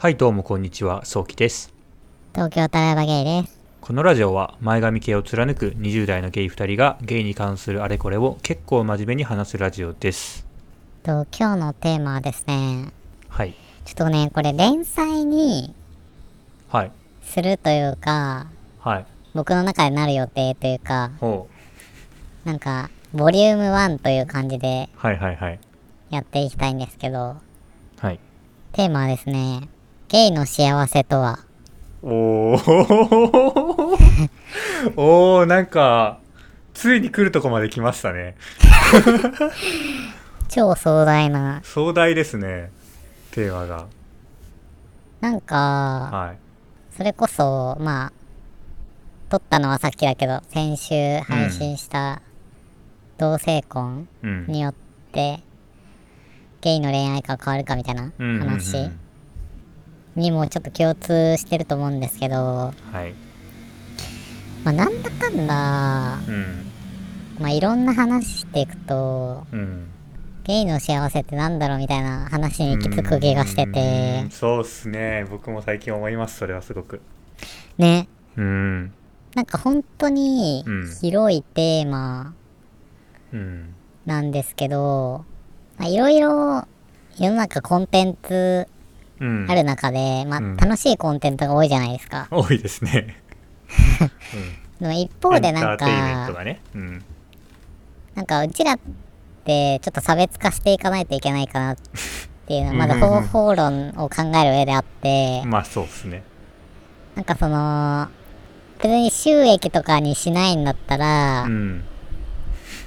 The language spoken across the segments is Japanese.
はいどうもこんにちは、そうきです。東京タラバゲイです。このラジオは前髪系を貫く20代のゲイ2人がゲイに関するあれこれを結構真面目に話すラジオです。と今日のテーマはですね、はい。ちょっとね、これ連載にはい。するというか、はい。僕の中でなる予定というか、ほう。なんか、ボリューム1という感じではいはいはい。やっていきたいんですけど、はい。テーマはですね、ゲイの幸せとは、おー おーなんか、ついに来るとこまで来ましたね。超壮大な、壮大ですね。テーマが。なんか、はい。それこそ、まあ、撮ったのはさっきだけど、先週配信した同性婚うん。によって、ゲイの恋愛が変わるかみたいなうんうんうん話にもちょっと共通してると思うんですけど、はい。まあ、なんだかんだ、うん。まあ、いろんな話していくと、うん。ゲイの幸せってなんだろうみたいな話に行き着く気がしててうん、そうっすね。僕も最近思います、それはすごく。ね、うん。なんか本当にうん広いテーマうん。なんですけど、まあいろいろ世の中コンテンツうん。ある中で、まあうん楽しいコンテンツが多いじゃないですか。多いですね。でも一方でなんか。なんかうちらってちょっと差別化していかないといけないかなっていうのはまだうんうんうん方法論を考える上であって、まあそうっすね。なんかその、別に収益とかにしないんだったら、うん。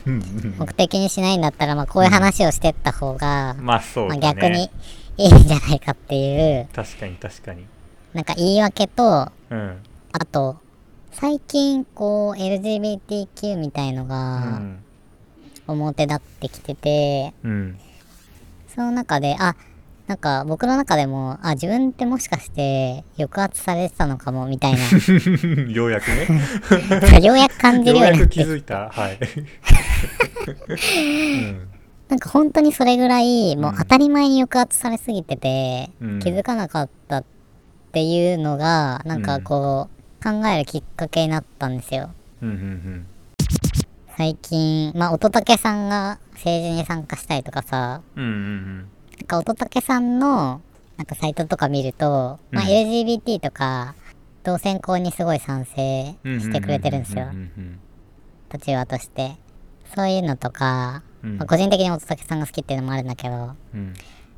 うん目的にしないんだったら、まあこういう話をしてった方が、まあそうね。あ逆にいいんじゃないかっていう、確かに確かに。なんか言い訳と、うん。あと、最近こう LGBTQ みたいのうがん。表立ってきてて、うん。その中で、あ、なんか僕の中でも、あ、自分ってもしかして抑圧されてたのかもみたいな、ようやくね。ようやく感じようやくるようになって気づいた。はい。うん。なんか本当にそれぐらい、もう当たり前に抑圧されすぎてて、うん気づかなかったっていうのが、なんかこう、考えるきっかけになったんですよ。うんうん最近、まあ、乙武さんが政治に参加したりとかさ、うん。うんうんなんか乙武さんの、なんかサイトとか見ると、まあ、うん LGBT とか、同性婚にすごい賛成うん。してくれてるんですよう。ん立場として。そういうのとか、うんまあ個人的に乙武さんが好きっていうのもあるんだけど、うん。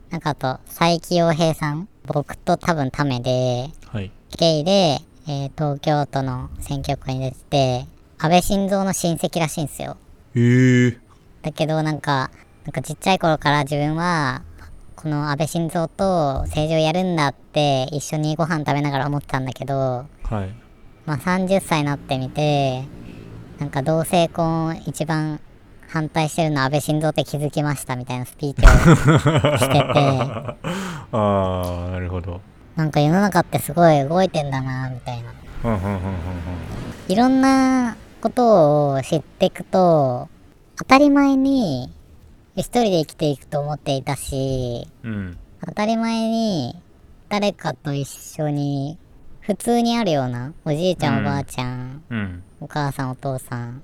なんかあと、佐伯洋平さん僕と多分ためで、はい。ゲイで、えー東京都の選挙区に出てて、安倍晋三の親戚らしいんですよ。へえ。だけどなんか、なんかちっちゃい頃から自分は、この安倍晋三と政治をやるんだって一緒にご飯食べながら思ってたんだけど、はい。まあ30歳になってみて、なんか同性婚一番反対してるのは安倍晋三って気づきましたみたいなスピーチをしてて、ああ、なるほど。なんか世の中ってすごい動いてんだなみたいな。うんうんうんうんいろんなことを知っていくと、当たり前に一人で生きていくと思っていたし、うん。うん。当たり前に誰かと一緒に普通にあるようなおじいちゃんおばあちゃん、うん。お母さんお父さん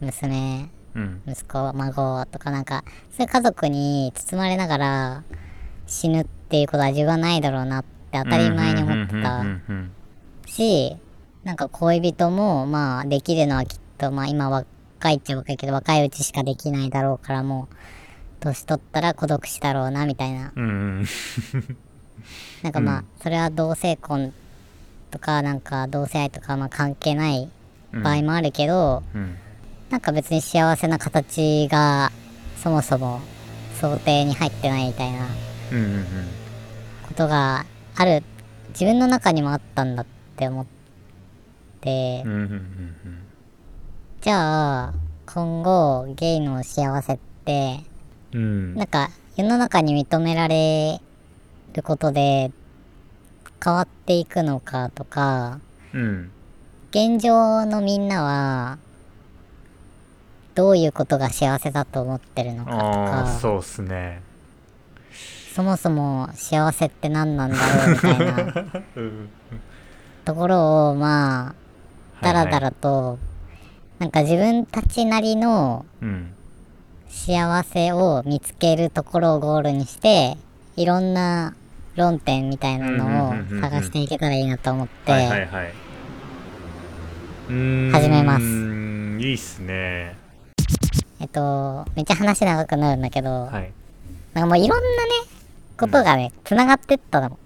娘うん。息子孫とかなんかそういう家族に包まれながら死ぬっていうことは自分はないだろうなって当たり前に思ってたしなんか恋人もまあできるのはきっとまあ今若いっちゃ若いけど若いうちしかできないだろうからもう年取ったら孤独死だろうなみたいなうんなんかまあ、それは同性婚とか、なんか同性愛とかまあ関係ないうん。場合もあるけど、うん。なんか別に幸せな形がそもそも想定に入ってないみたいな。ことがある、自分の中にもあったんだって思って、じゃあ、今後ゲイの幸せって、うん。うん。なんか世の中に認められることで変わっていくのかとか、うん。現状のみんなはどういうことが幸せだと思ってるのかとか。そうっすね。そもそも幸せって何なんだろうみたいな。うん。ところをまあだらだらと、なんか自分たちなりのうん。幸せを見つけるところをゴールにしていろんな論点みたいなのを探していけたらいいなと思って、はいはいはいうーん始めます。いいっすね。えっとめっちゃ話長くなるんだけど、はい。なんかもういろんなねことがねつながってったの、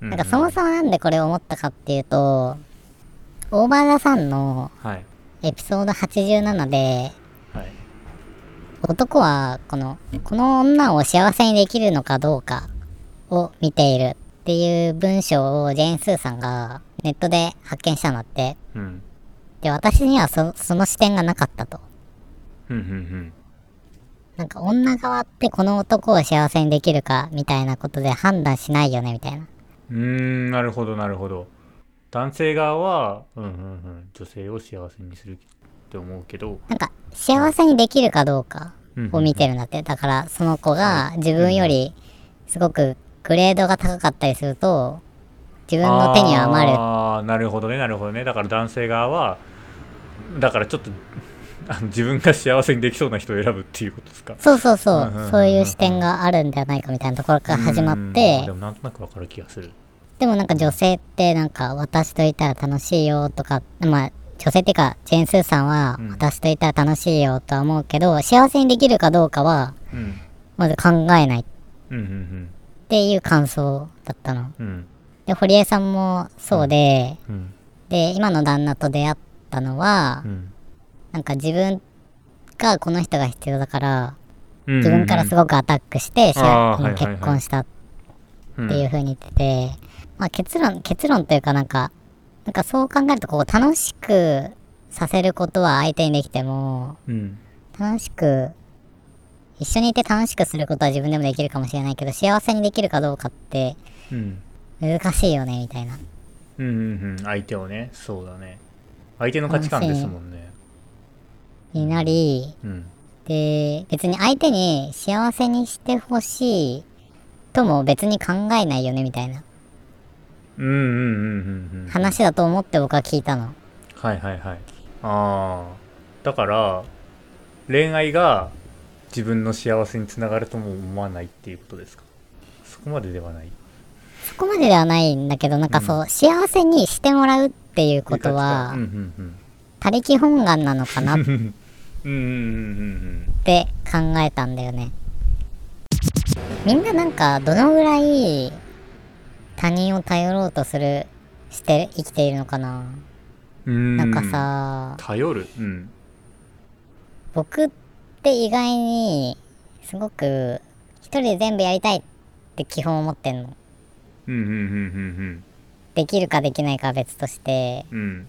ななんかそもそもなんでこれを思ったかっていうとオーバーザさんのはい。エピソード87ではい。男はこのこの女を幸せにできるのかどうかを見ているっていう文章をジェーン・スーさんがネットで発見したのって。うんで私にはそその視点がなかったと。なんか女側ってこの男を幸せにできるかみたいなことで判断しないよねみたいな。うーんなるほどなるほど。男性側はうんうんうん女性を幸せにするって思うけど。なんか幸せにできるかどうかうんを見てるんだって。だからその子が自分よりすごくグレードが高かったりすると自分の手には余る。ああなるほどねなるほどね。だから男性側はだからちょっとあの自分が幸せにできそうな人を選ぶっていうことですか？そうそうそう。んうんうんうん。うそういう視点があるんではないかみたいなところから始まっうん。て。でもなんとなくわかる気がする。でもなんか女性ってなんか私といたら楽しいよとかまあ女性っていうかジェーン・スーさんはうん。私といたら楽しいよとは思うけど幸せにできるかどうかはうん。まず考えないっうんうんていう感想だったの。うん。うんで堀江さんもそうで、うん。で今の旦那と出会ったのは、うん。なんか自分がこの人が必要だからうん自分からすごくアタックして、結婚したっうんていう風に言ってて、まあ結論結論というかなんかなんかそう考えるとこう楽しくさせることは相手にできてもうん。楽しく一緒にいて楽しくすることは自分でもできるかもしれないけど幸せにできるかどうかってうん難しいよねみたいな。うんうんうん。相手をね。そうだね。相手の価値観ですもんね。になりうん。で別に相手に幸せにしてほしいとも別に考えないよねみたいな。うんうんうんうんうん話だと思って僕は聞いたの。はいはいはい。ああだから恋愛が自分の幸せにつながるとも思わないっていうことですか？そこまでではない。そこまでではないんだけどなんかそう、幸せにしてもらうっていうことはうんうんうん他力本願なのかな？っ うんうんうんうん。て考えたんだよね。みんななんかどのぐらい他人を頼ろうとするして生きているのかな？うんうんなん。かさ頼る。うん。僕って意外にすごく一人で全部やりたいって基本思ってんの。うんうんうんできるかできないかは別としてうんうん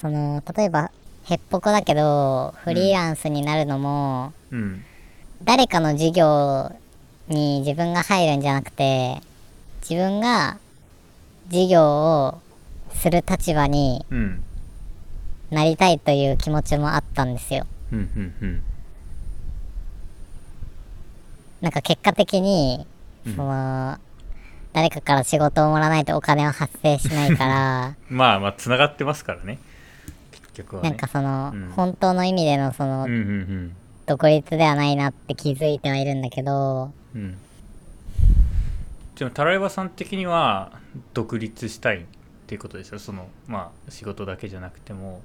その例えばへっぽこだけどフリーランスになるのも、うん誰かの事業に自分が入るんじゃなくて自分が事業をする立場にうんなりたいという気持ちもあったんですよ。なんか結果的にうん。その誰かから仕事をもらわないとお金は発生しないから。まあまあつながってますからね。結局はね。なんかその、うん。本当の意味でのそのうんうん独立ではないなって気づいてはいるんだけど。うん。うんでもタライバさん的には独立したいっていうことですよ。そのまあ仕事だけじゃなくても。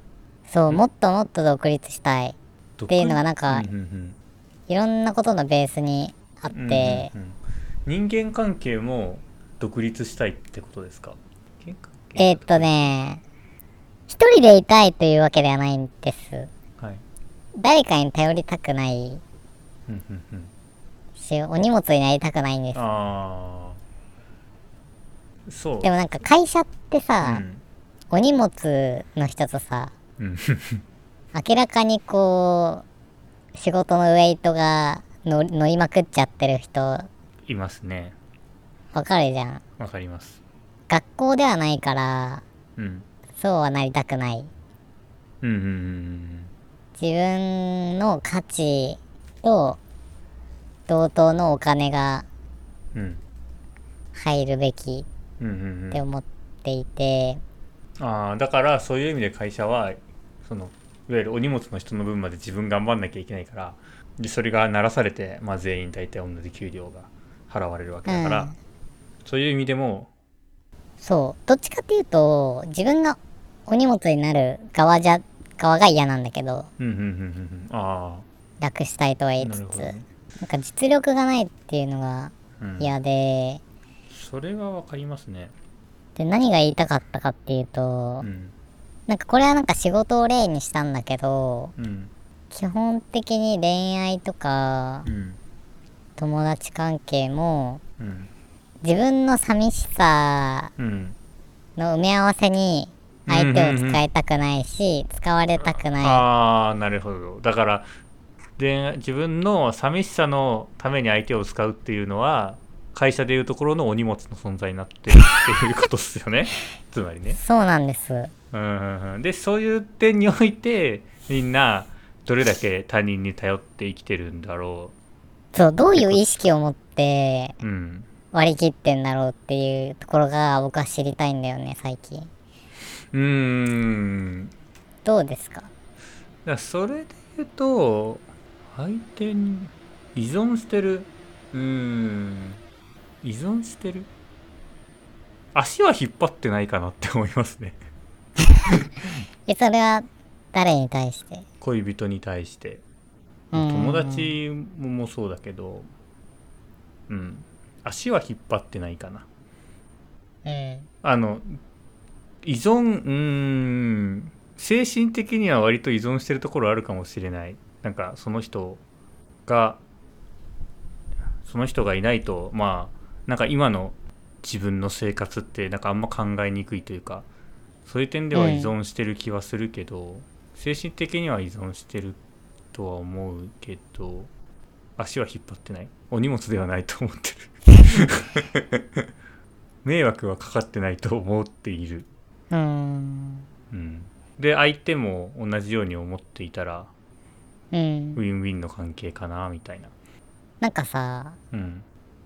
そうもっともっと独立したい。っていうのがなんかうんうんうん。いろんなことのベースにあって、うんうんうん。人間関係も独立したいってことですか？えーっとね一人でいたいというわけではないんです。はい。誰かに頼りたくない。しお荷物になりたくないんです。ああそう。でもなんか会社ってうさ、ん。お荷物の人とさうん。明らかにこう仕事のウェイトが乗りまくっちゃってる人。いますねわかるじゃん。わかります。学校ではないからうん。そうはなりたくない。うんうんうん自分の価値と同等のお金がうん。うん入るべきうんうんって思っていて、ああだからそういう意味で会社はそのいわゆるお荷物の人の分まで自分頑張んなきゃいけないからでそれがならされて、まあ、全員大体同じ給料が払われるわけだから、うんそういう意味でもそう、どっちかっていうと、自分がお荷物になる側じゃ、側が嫌なんだけど、うんうんうんうんうん。あ楽したいとはあ言いつつ、なるほどね、なんか実力がないっていうのがうん、嫌で、それはわかりますね。で、何が言いたかったかっていうとう、ん。なんかこれはなんか仕事を例にしたんだけど、うん。基本的に恋愛とかうん。友達関係もうん自分の寂しさうん。の埋め合わせに相手を使いたくないし、使われたくない。ああなるほど。だからで自分の寂しさのために相手を使うっていうのは会社でいうところのお荷物の存在になってるっていう ことですよね。つまりね。そうなんです。うんうんうん。でそういう点においてみんなどれだけ他人に頼って生きてるんだろそう、どういう意識を持ってううん割り切ってんだろうっていうところが僕は知りたいんだよね、最近。うーん。どうですか？だそれで言うと相手に依存してる。うーん。依存してる？足は引っ張ってないかなって思いますね。え、それは誰に対して？恋人に対して。うん。友達ももそうだけど。うん足は引っ張ってないかな。うん。あの依存うーん精神的には割と依存してるところあるかもしれない。なんかその人がその人がいないとまあなんか今の自分の生活ってなんかあんま考えにくいというかそういう点では依存してる気はするけど、精神的には依存してるとは思うけど足は引っ張ってない。お荷物ではないと思ってる。迷惑はかかってないと思っている、うーん。うん、で相手も同じように思っていたらうん。ウ。ィンウィンの関係かなみたいな。なんかさ、うん。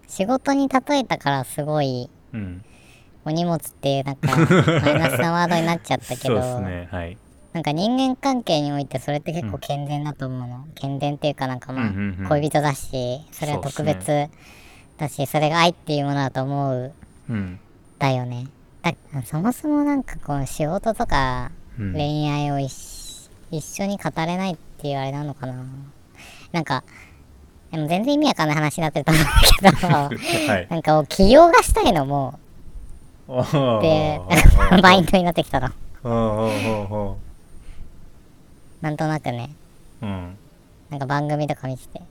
仕事に例えたからすごいうん。お荷物っていうなんかマイナスなワードになっちゃったけど、そうですね。はいなんか人間関係においてそれって結構健全だと思うの。健全っていうかなんかまあ、うんうんうん。恋人だし、それは特別すだし、それが愛っていうものだと思う。うん。だよね。だそもそもなんかこの仕事とかうん。恋愛を一一緒に語れないっていうあれなのかな。なんか、でも全然意味わかんない話になってると思うんだけど、はい。なんか起業がしたいのも、で、マインドになってきたの。ドなんとなくね、うん。なんか番組とか見てて。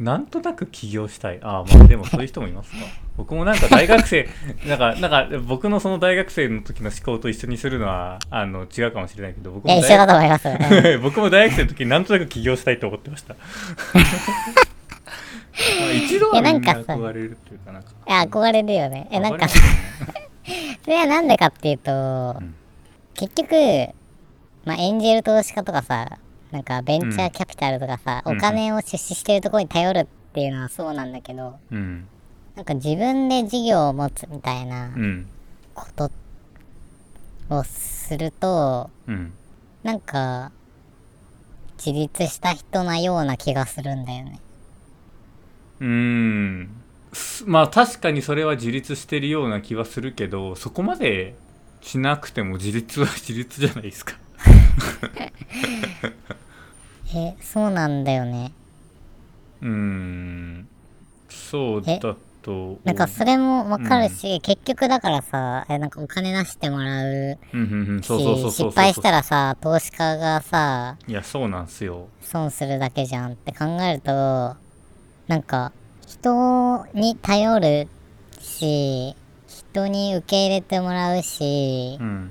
なんとなく起業したい。ああまあでもそういう人もいますか。僕もなんか大学生なんかなんか僕のその大学生の時の思考と一緒にするのはあの違うかもしれないけど僕も一緒だ大と思います。うん。僕も大学生の時になんとなく起業したいと思ってました。ま あ一度はみんな憧れるっていうかなんか。いや、憧れるよね。え、なんか、そ憧れはなんでかっていうと、ん。結局、まあ、エンジェル投資家とかさ、なんかベンチャーキャピタルとかさ、うんお金を出資してるところに頼るっていうのはそうなんだけど、うん。なんか自分で事業を持つみたいなうん。ことをすると、うん。なんか、自立した人なような気がするんだよね。うーん。すまあ確かにそれは自立してるような気はするけどそこまでしなくても自立は自立じゃないですか え、そうなんだよね。うーん。そうだとなんかそれもわかるし、結局だからさ、え、なんかお金出してもらううんうんうん。し、失敗したらさ、投資家がさ、いやそうなんすよ。損するだけじゃんって考えると、なんか、人に頼るし、人に受け入れてもらうしう、ん。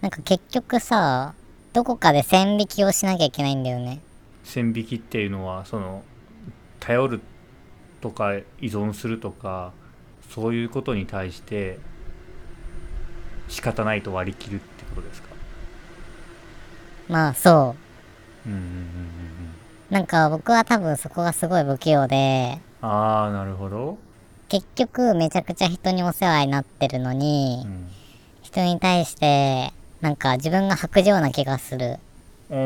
なんか結局さ、どこかで線引きをしなきゃいけないんだよね。線引きっていうのはその頼るとか依存するとかそういうことに対して仕方ないと割り切るってことですか？まあそう。うんうんうんうんうんなんか僕は多分そこがすごい不器用で、ああなるほど結局めちゃくちゃ人にお世話になってるのに、うん人に対してなんか自分が白状な気がする。うー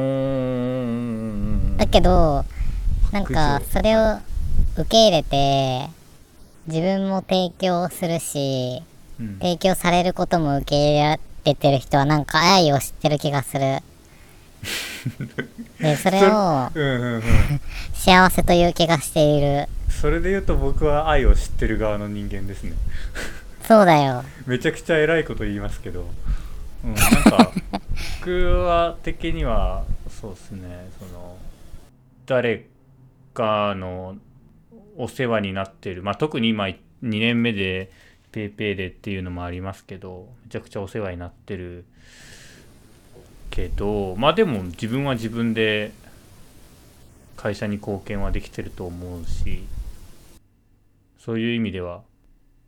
んだけど、なんかそれを受け入れて、自分も提供するし、うん提供されることも受け入れられてる人はなんか愛を知ってる気がする。で、それをうんうんうん幸せという気がしている。それで言うと僕は愛を知ってる側の人間ですねそうだよ。めちゃくちゃ偉いこと言いますけど、うん、なんか僕は的にはそうですねその誰かのお世話になってる、まあ、特に今2年目で PayPay でっていうのもありますけどめちゃくちゃお世話になってるけどまあでも自分は自分で会社に貢献はできてると思うしそういう意味では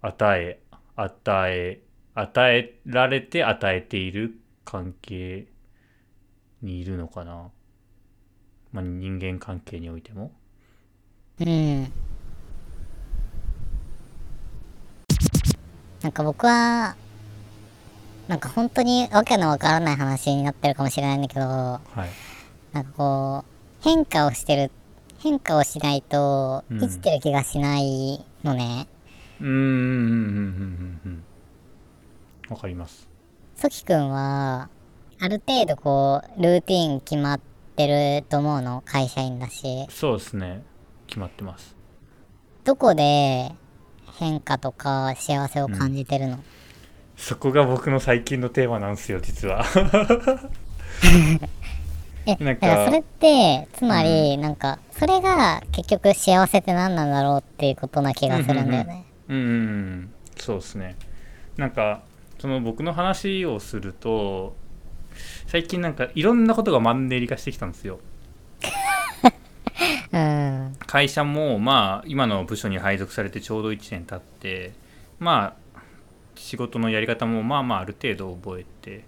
与え与え与えられて与えている関係にいるのかな、まあ、人間関係においても。うん。なんか僕は、なんか本当にわけのわからない話になってるかもしれないんだけど、はい。なんかこう、変化をしてる、変化をしないとうん。生きてる気がしないのね。うーんうんうんうんうんうんわかります。ソキくんは、ある程度こう、ルーティン決まってると思うの、会社員だし。そうですね。決まってます。どこで変化とか幸せを感じてるの、そこが僕の最近のテーマなんですよ実は。え、なんかそれって、つまり、なんか、それが結局幸せって何なんだろうっていうことな気がするんだよね。うんうんうん。そうですね。なんかその僕の話をすると最近なんかいろんなことがマンネリ化してきたんですよ うん。会社もまあ今の部署に配属されてちょうど1年経ってまあ仕事のやり方もまあまあある程度覚えて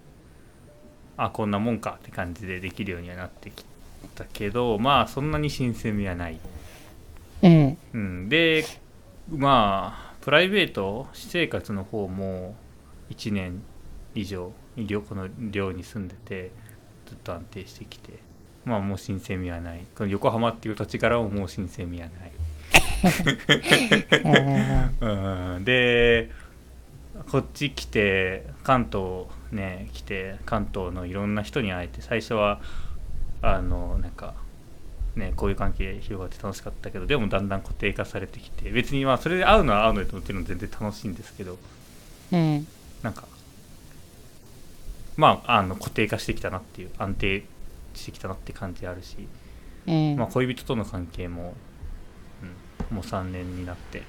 あこんなもんかって感じでできるようにはなってきたけどまあそんなに新鮮味はない、うん。うん、でまあプライベート私生活の方も1年以上この寮に住んでてずっと安定してきて。まあもう新鮮味はない。この横浜っていう土地からももう新鮮味はない。う んうん。でこっち来て関東ね来て関東のいろんな人に会えて最初はあのなんかねこういう関係広がって楽しかったけどでもだんだん固定化されてきて別にまあそれで会うのは会うのでもちろん全然楽しいんですけど。うん。なんかまああの固定化してきたなっていう安定してきたなって感じあるしうん。まあ、恋人との関係も、うん、もう3年になって、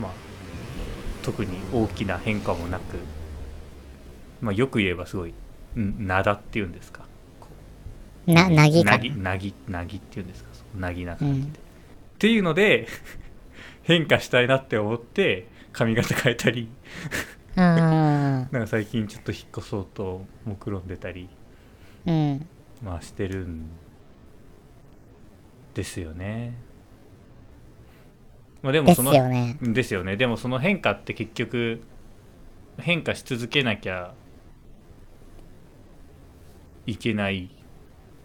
まあ、特に大きな変化もなく、まあ、よく言えばすごい、うん、灘っていうんですか。な、なぎかなぎ、なぎ、なぎっていうんですか。なぎな感じで。うんっていうので、変化したいなって思って、髪型変えたり、うん。なんか最近ちょっと引っ越そうと目論んでたり、うん。まあしてるんですよね。まあでもですそのよね。ですよね。でもその変化って結局変化し続けなきゃいけない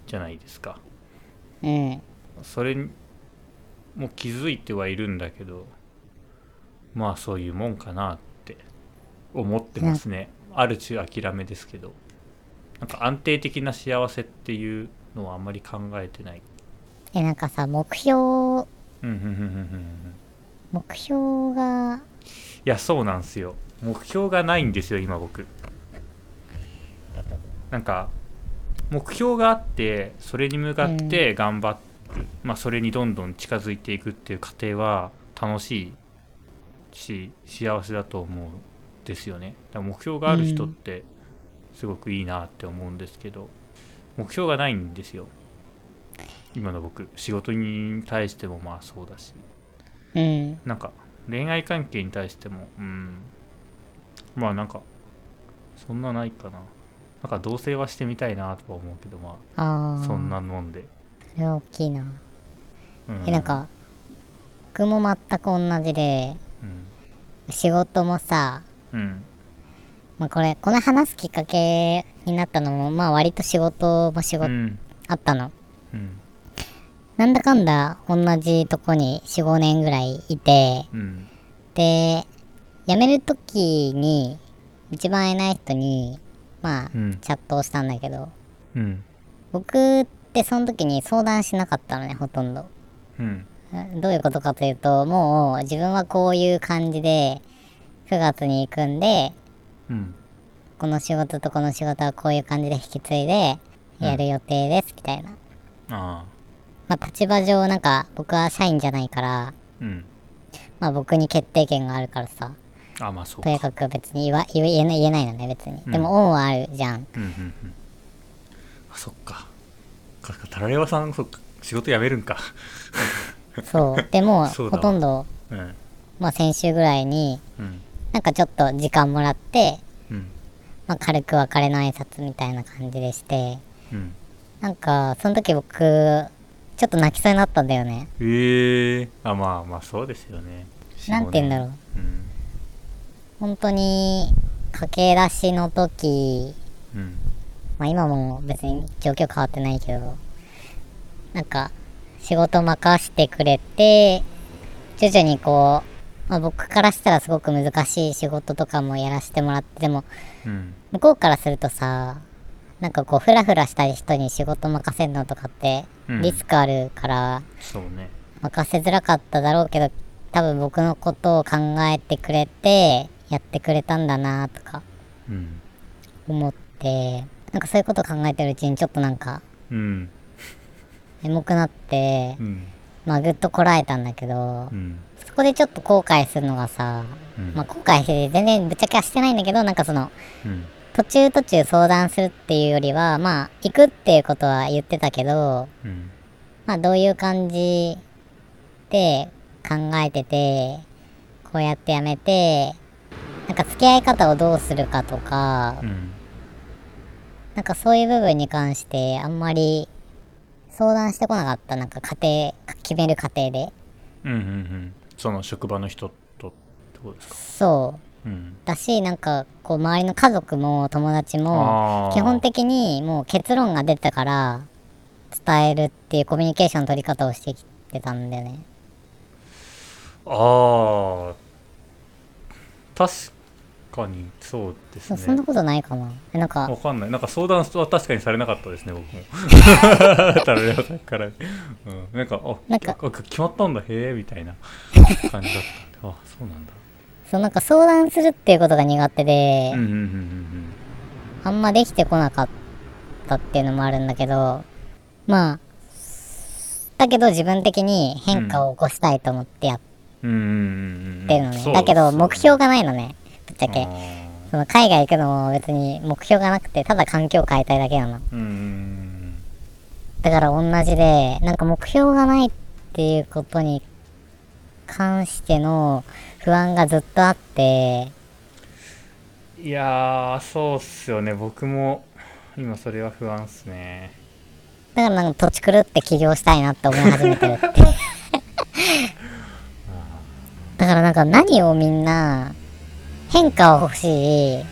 じゃないですか。うん。それにも気づいてはいるんだけど、まあそういうもんかなって思ってますね。ある種諦めですけど。なんか安定的な幸せっていうのはあんまり考えてない。え、なんかさ、目標、うんうんうんうんうんうん目標が、いやそうなんですよ目標がないんですよ今僕なんか目標があってそれに向かって頑張る、まあそれにどんどん近づいていくっていう過程は楽しいし幸せだと思うんですよね。だから目標がある人ってすごくいいなって思うんですけど、目標がないんですよ。今の僕仕事に対してもまあそうだし。うん。なんか恋愛関係に対してもうん。まあなんかそんなないかな。なんか同棲はしてみたいなとは思うけどまあそん。なもんで、それは大きいな。うん、え、なんか、僕も全く同じで、うん仕事もさ、うん。まあ、これ、この話すきっかけになったのも、まあ割と仕事も仕事うん。あったの。うん。なんだかんだ同じとこに4、5年ぐらいいて、うん。で、辞めるときに、一番会えない人に、まあ、うん。チャットをしたんだけど、うん。僕ってその時に相談しなかったのね、ほとんど。うんどういうことかというと、もう自分はこういう感じで、9月に行くんで、うんこの仕事とこの仕事はこういう感じで引き継いで、やる予定です、みたいな。ああ。まあ立場上なんか僕は社員じゃないから、うん。まあ僕に決定権があるからさ、あまあそうとにかかく別に言わ言えない言えないのね、別に。でも恩はあるじゃん。うんうんうん。あそっか。かタラレバさんそっか仕事辞めるんかそう。でも、ほとんど、うん。まあ先週ぐらいに、うん。なんかちょっと時間もらって、うん。まあ軽く別れの挨拶みたいな感じでして、うん。なんか、その時僕、ちょっと泣きそうになったんだよね。ええあまあまあそうですよね。なんて言うんだろう。うん。本当に、駆け出しの時、うん。まあ今も別に状況変わってないけど、なんか、仕事任してくれて、徐々にこう、まあ僕からしたらすごく難しい仕事とかもやらせてもらって、でも、うん。向こうからするとさ、なんかこう、フラフラした人に仕事任せるのとかって、うん。リスクあるから、任せづらかっただろうけど、多分僕のことを考えてくれて、やってくれたんだなとかうん。思って、なんかそういうこと考えてるうちにちょっとなんか、うん眠くなってう、ん。まあぐっとこらえたんだけどう、ん。そこでちょっと後悔するのがさ、うん。まあ後悔して全然ぶっちゃけはしてないんだけど、なんかその、うん。途中途中相談するっていうよりは、まあ行くっていうことは言ってたけど、うん。まあどういう感じで考えてて、こうやってやめて、なんか付き合い方をどうするかとかう、ん。なんかそういう部分に関してあんまり相談してこなかった。なんか家庭、決める過程で。うんうんうんその職場の人とってことですか？そう。うんだし、なんかこう周りの家族も友達も、基本的にもう結論が出たから伝えるっていうコミュニケーションの取り方をしてきてたんだよね。ああ確かにそうですそね。そんなことないかな。えなんか。わかんない。なんか相談は確かにされなかったですね僕も。タラレバさんから、うん、なんかあなんか。あ決まったんだへえみたいな。感じだったあそうなんだ。そうなんか相談するっていうことが苦手で、あんまできてこなかったっていうのもあるんだけど。まあだけど自分的に変化を起こしたいと思ってやってるのね、そうだけど目標がないのねぶっちゃけ。あその海外行くのも別に目標がなくてただ環境を変えたいだけな。のだから同じで、なんか目標がないっていうことに関しての不安がずっとあって、いやーそうっすよね。僕も今それは不安っすね。だからなんか土地狂って起業したいなって思い始めてるって。だからなんか何をみんな変化は欲しい。うん。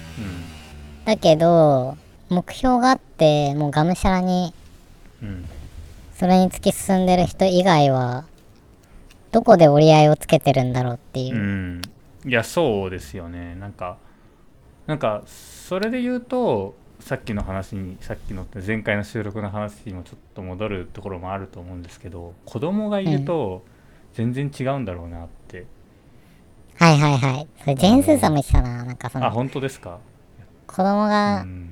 だけど、目標があって、もうがむしゃらにうん。それに突き進んでる人以外は、どこで折り合いをつけてるんだろうっていう。う。ん。いやそうですよね。なんかなんかそれで言うとさっきの話にさっきの前回の収録の話にもちょっと戻るところもあると思うんですけど子供がいると全然違うんだろうなって、はいはいはい。それジェーンスーさんも言ってたな。なんかその、あ本当ですか、子供うがん、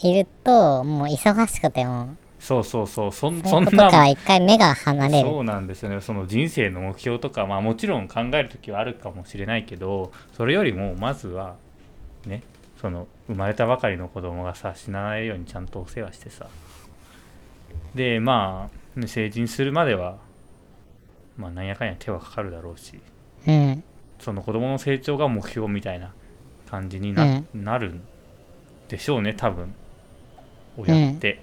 いると、もう忙しくても、そうそうそうそんそそういうことからんな一回目が離れる。そうなんですよねその人生の目標とかまあもちろん考える時はあるかもしれないけどそれよりもまずはねその生まれたばかりの子供がさ死なないようにちゃんとお世話してさでまあね成人するまではまあなんやかんや手はかかるだろうしうん。その子供の成長が目標みたいな感じにな,、なるんでしょうね多分親って、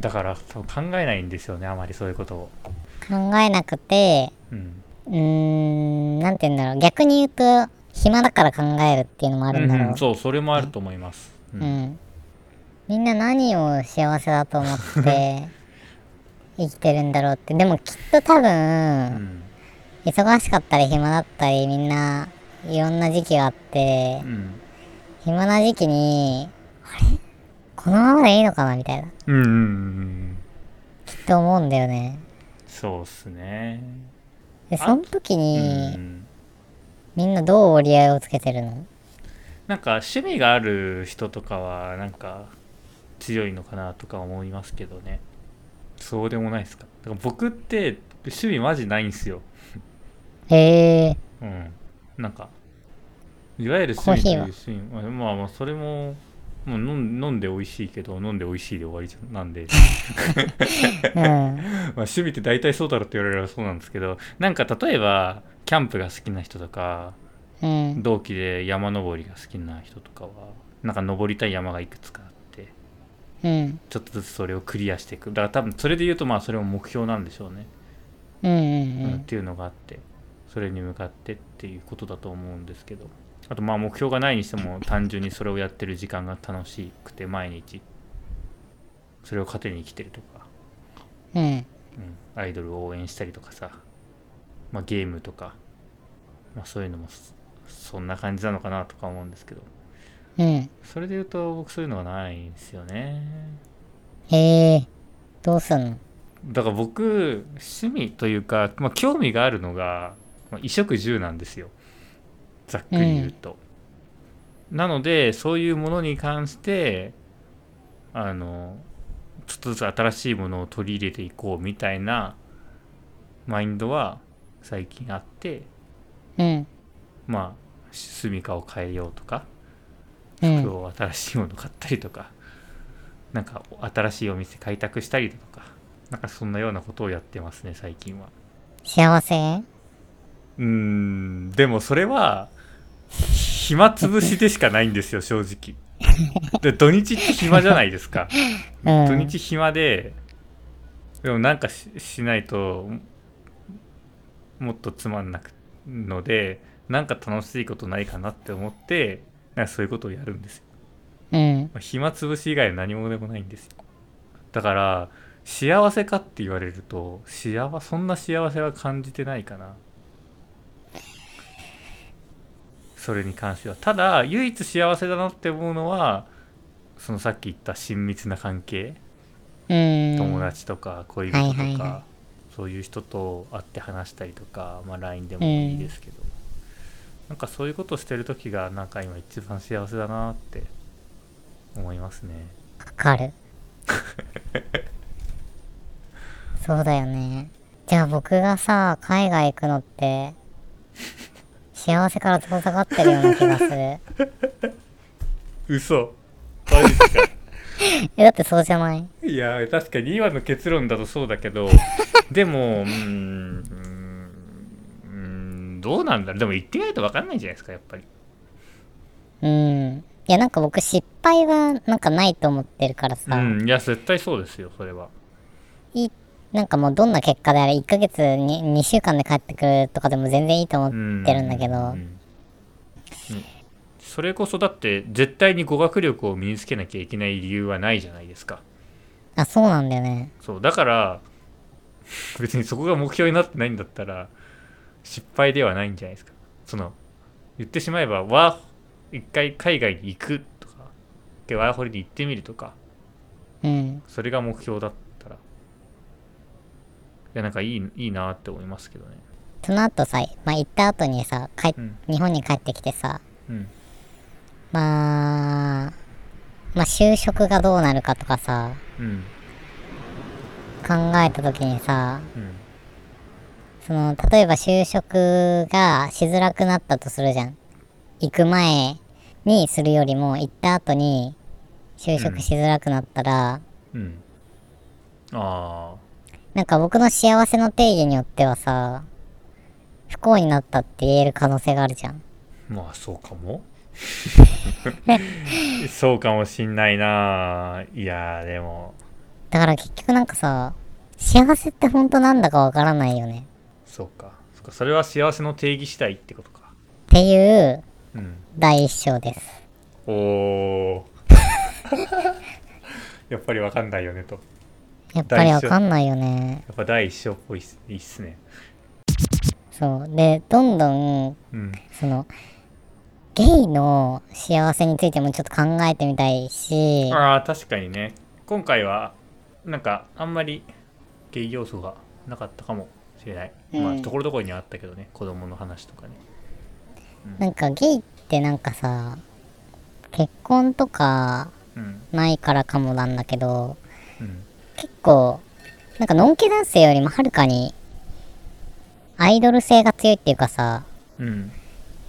だから多分考えないんですよねあまりそういうことを考考えなくて、うんうーん、なんて言うんだろう。逆に言うと、暇だから考えるっていうのもあるんだろう。うんそうそれもあると思います、うんうん。みんな何を幸せだと思って 生きてるんだろうって。でもきっと多う分、ん忙しかったり暇だったりみんないろんな時期があってう、ん暇な時期に、あれ？このままでいいのかなみたいな。うんうんうんきっと思うんだよね。そうっすね。で、あその時うに、んみんなどう折り合いをつけてるの？なんか趣味がある人とかはなんか強いのかなとか思いますけどね。そうでもないですか？だから僕って趣味マジないんすよへえ。うんなんかいわゆる趣味というコー趣味まあまあまあそれももう飲んで美味しいけど飲んで美味しいで終わりじゃなんでうん。まあ、趣味って大体そうだろって言われればそうなんですけどなんか例えばキャンプが好きな人とかうん。同期で山登りが好きな人とかはなんか登りたい山がいくつかあってうん。ちょっとずつそれをクリアしていくだから多分それで言うとまあそれも目標なんでしょうね、うんうんううんっん。ていうのがあってそれに向かってっていうことだと思うんですけど。あとまあ目標がないにしても単純にそれをやってる時間が楽しくて毎日。それを糧に生きてるとか。うん。うん、アイドルを応援したりとかさ、まあ、ゲームとか、まあ、そういうのもそそんな感じなのかなとか思うんですけど。うん。それで言うと僕そういうのはないんですよね。へえ。どうすんの？だから僕趣味というか、まあ、興味があるのが、まあ、衣食住なんですよざっくり言うと、なのでそういうものに関してあのちょっとずつ新しいものを取り入れていこうみたいなマインドは最近あってうん。まあ住みかを変えようとかうん。服を新しいもの買ったりとか、なんか新しいお店開拓したりとかなんかそんなようなことをやってますね最近は幸せ？うーんでもそれは暇つぶしでしかないんですよ正直。で土日って暇じゃないですか。うん。土日暇ででもなんかししないともっとつまんなくのでなんか楽しいことないかなって思ってなんかそういうことをやるんですよ。うん。まあ暇つぶし以外は何もでもないんですよ。だから幸せかって言われると幸そんな幸せは感じてないかなそれに関してはただ唯一幸せだなって思うのはそのさっき言った親密な関係うん。友達とか恋人とか、はいはいはいそういう人と会って話したりとか、まあ、LINE でもいいですけど、なんかそういうことしてる時がなんか今一番幸せだなって思いますねわかる。そうだよね。じゃあ僕がさ、海外行くのって、幸せから遠ざかってるような気がする。え、嘘。マジか？だってそうじゃない？いや確かに今の結論だとそうだけど でもうーんうーんどうなんだろう？でも言ってみないと分かんないんじゃないですかやっぱり。うん。いや、なんか僕失敗はなんかないと思ってるからさ、うんいや絶対そうですよそれはなんかもうどんな結果であれ、1ヶ月に2週間で帰ってくるとかでも全然いいと思ってるんだけど、うんうんそれこそだって絶対に語学力を身につけなきゃいけない理由はないじゃないですか。あ、そうなんだよね。そうだから別にそこが目標になってないんだったら失敗ではないんじゃないですか。その言ってしまえばワー一回海外に行くとかワーホリで行ってみるとか。うん。それが目標だったやなんかいいいいなって思いますけどね。その後さ、まあ行った後にさ、帰っうん。日本に帰ってきてさ、うん。まあ、まあ就職がどうなるかとかさ、うん。考えた時にさ、うん。その、例えば就職がしづらくなったとするじゃん。行く前にするよりも、行った後に就職しづらくなったら、うん。ああなんか僕の幸せの定義によってはさ、不幸になったって言える可能性があるじゃん。まあそうかも。そうかもしんないな。いやーでも。だから結局なんかさ、幸せって本当なんだかわからないよね。そうか。そうか。それは幸せの定義次第ってことか。っていううん。第一章です。おお やっぱりわかんないよねとやっぱりわかんないよね。やっぱ第一章っぽいっすいいっすね。そう。で、どんどん、うん。その、ゲイの幸せについてもちょっと考えてみたいし、ああ確かにね。今回はなんかあんまりゲイ要素がなかったかもしれない、まうん。あところどころにあったけどね。子供の話とかね。なんかゲイってなんかさ、結婚とかうん。ないからかもなんだけど、うん結構、なんか、のんけ男性よりもはるかに、アイドル性が強いっていうかさ、うん。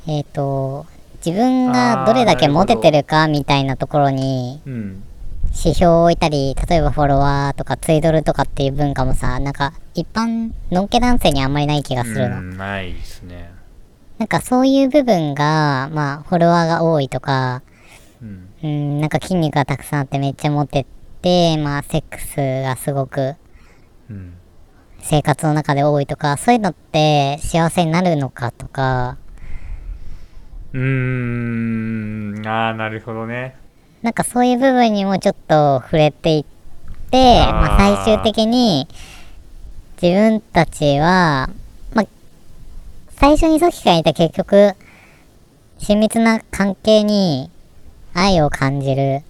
えっ、と、自分がどれだけモテてるかみたいなところにうん。指標を置いたり、例えばフォロワーとかツイドルとかっていう文化もさ、なんか一般、のんけ男性にあんまりない気がするの。うんないですね。なんかそういう部分が、まあ、フォロワーが多いとか、うん。うん、なんか筋肉がたくさんあってめっちゃモテて、まあ、セックスがすごくうん。生活の中で多いとか、そういうのって幸せになるのかとか、うーん。ああなるほどね。なんかそういう部分にもちょっと触れていって、あー。まあ最終的に自分たちは、まあ、最初にさっきから言った結局、親密な関係に愛を感じる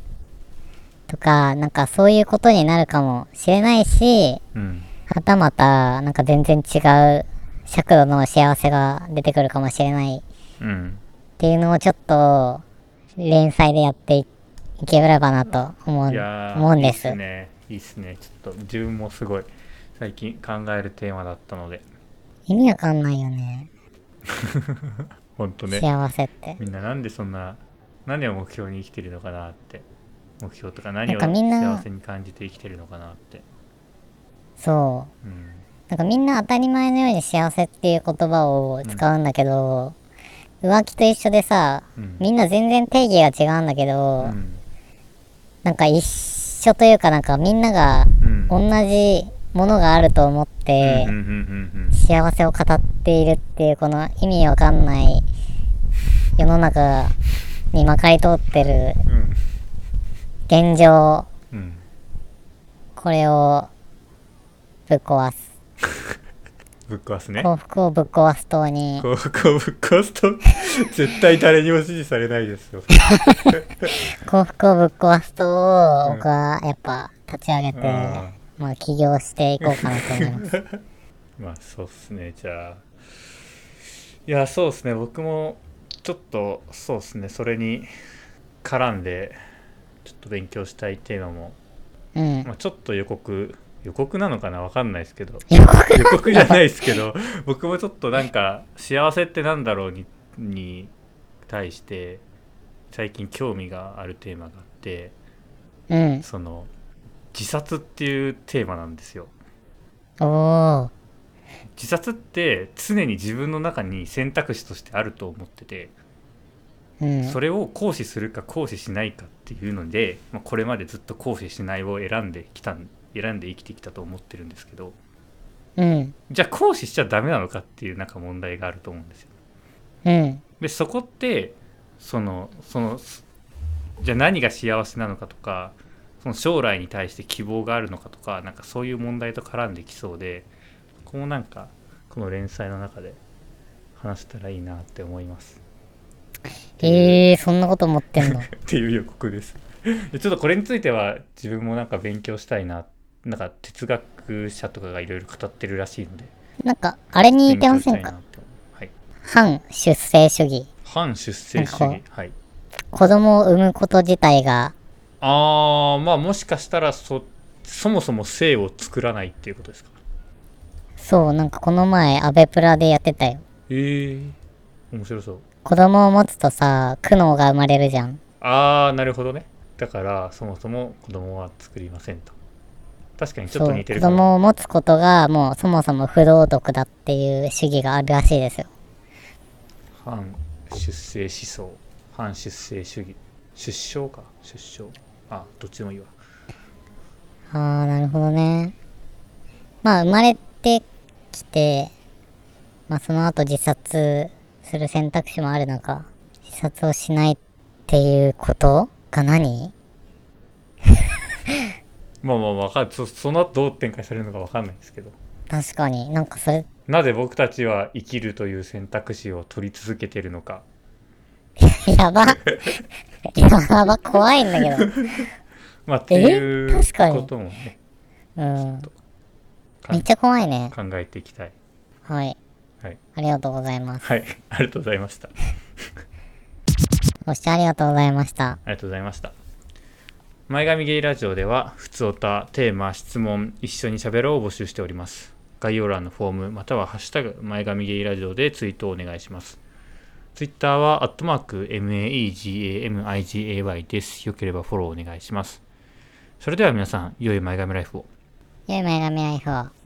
とか、なんかそういうことになるかもしれないし、うん。はたまた、なんか全然違う尺度の幸せが出てくるかもしれない。うんっていうのをちょっと連載でやっていければなと思う思うんです。いいっすね。いいっすね。ちょっと自分もすごい最近考えるテーマだったので。意味わかんないよね。ほんとね。幸せって。みんななんでそんな何を目標に生きてるのかなって目標とか何を幸せに感じて生きてるのかなって。そう。うん。なんかみんな当たり前のように幸せっていう言葉を使うんだけど、浮気と一緒でさ、うん。みんな全然定義が違うんだけど、うん。なんか一緒というかなんかみんながうん。同じものがあると思ってうんうんうん幸せを語っているっていうこの意味わかんない世の中にまかり通ってるうん現状うん。これをぶっ壊す。ぶっ壊すね。幸福をぶっ壊す党に。こうこうぶっ壊すと 絶対誰にも支持されないですよ。幸福をぶっ壊す党をうん。僕はやっぱ立ち上げて、あまあ起業していこうかなと思います。まあそうっすね。じゃあ。いやそうっすね。僕もちょっとそうっすね。それに絡んでと勉強したいテーマも、うんまあ、ちょっと予告予告なのかなわかんないですけど 予告じゃないですけど 僕もちょっとなんか幸せってなんだろうにに対して最近興味があるテーマがあってうんその自殺っていうテーマなんですよ。自殺って常に自分の中に選択肢としてあると思っててうん。それを行使するか行使しないかっていうので、まあ、これまでずっと行使しないを選んできた選んで生きてきたと思ってるんですけど。うん。じゃあ行使しちゃダメなのかっていうなんか問題があると思うんですよ。うん。でそこってそのそのすじゃあ何が幸せなのかとかその将来に対して希望があるのかとかなんかそういう問題と絡んできそうでここもなんかこの連載の中で話せたらいいなって思いますえー、そんなこと思ってんの？っていう予告です。でちょっとこれについては自分もなんか勉強したいななんか哲学者とかがいろいろ語ってるらしいので。なんかあれに似てませんか？はい。反出生主義。反出生主義。はい。子供を産むこと自体があーまあもしかしたらそそもそも性を作らないっていうことですか？そうなんかこの前アベプラでやってたよ。ええ面白そう子供を持つとさ苦悩が生まれるじゃん。ああなるほどね。だからそもそも子供は作りませんと。確かにちょっと似てるかも。供を持つことがもうそもそも不道徳だっていう主義があるらしいですよ。反出生思想。反出生主義。出生か。出生。あどっちでもいいわ。ああなるほどね。まあ生まれてきて、まあその後自殺する選択肢もある中、自殺をしないっていうこと？が何？まあまあわかるそその後どう展開されるのかわかんないですけど確かになんかそれ、なぜ僕たちは生きるという選択肢を取り続けてるのか やば。やば、怖いんだけど。まあっていうこともねうん。かめっちゃ怖いね。考えていきたいはい。はいありがとうございます。はい ありがとうございましたご視聴ありがとうございました。ありがとうございました。前髪ゲイラジオでは、ふつおた、テーマ、質問、一緒に喋ろうを募集しております。概要欄のフォーム、またはハッシュタグ、前髪ゲイラジオでツイートをお願いします。ツイッターは、アットマーク、MAEGAMIGAY です。よければフォローお願いします。それでは皆さん、良い前髪ライフを。良い前髪ライフを。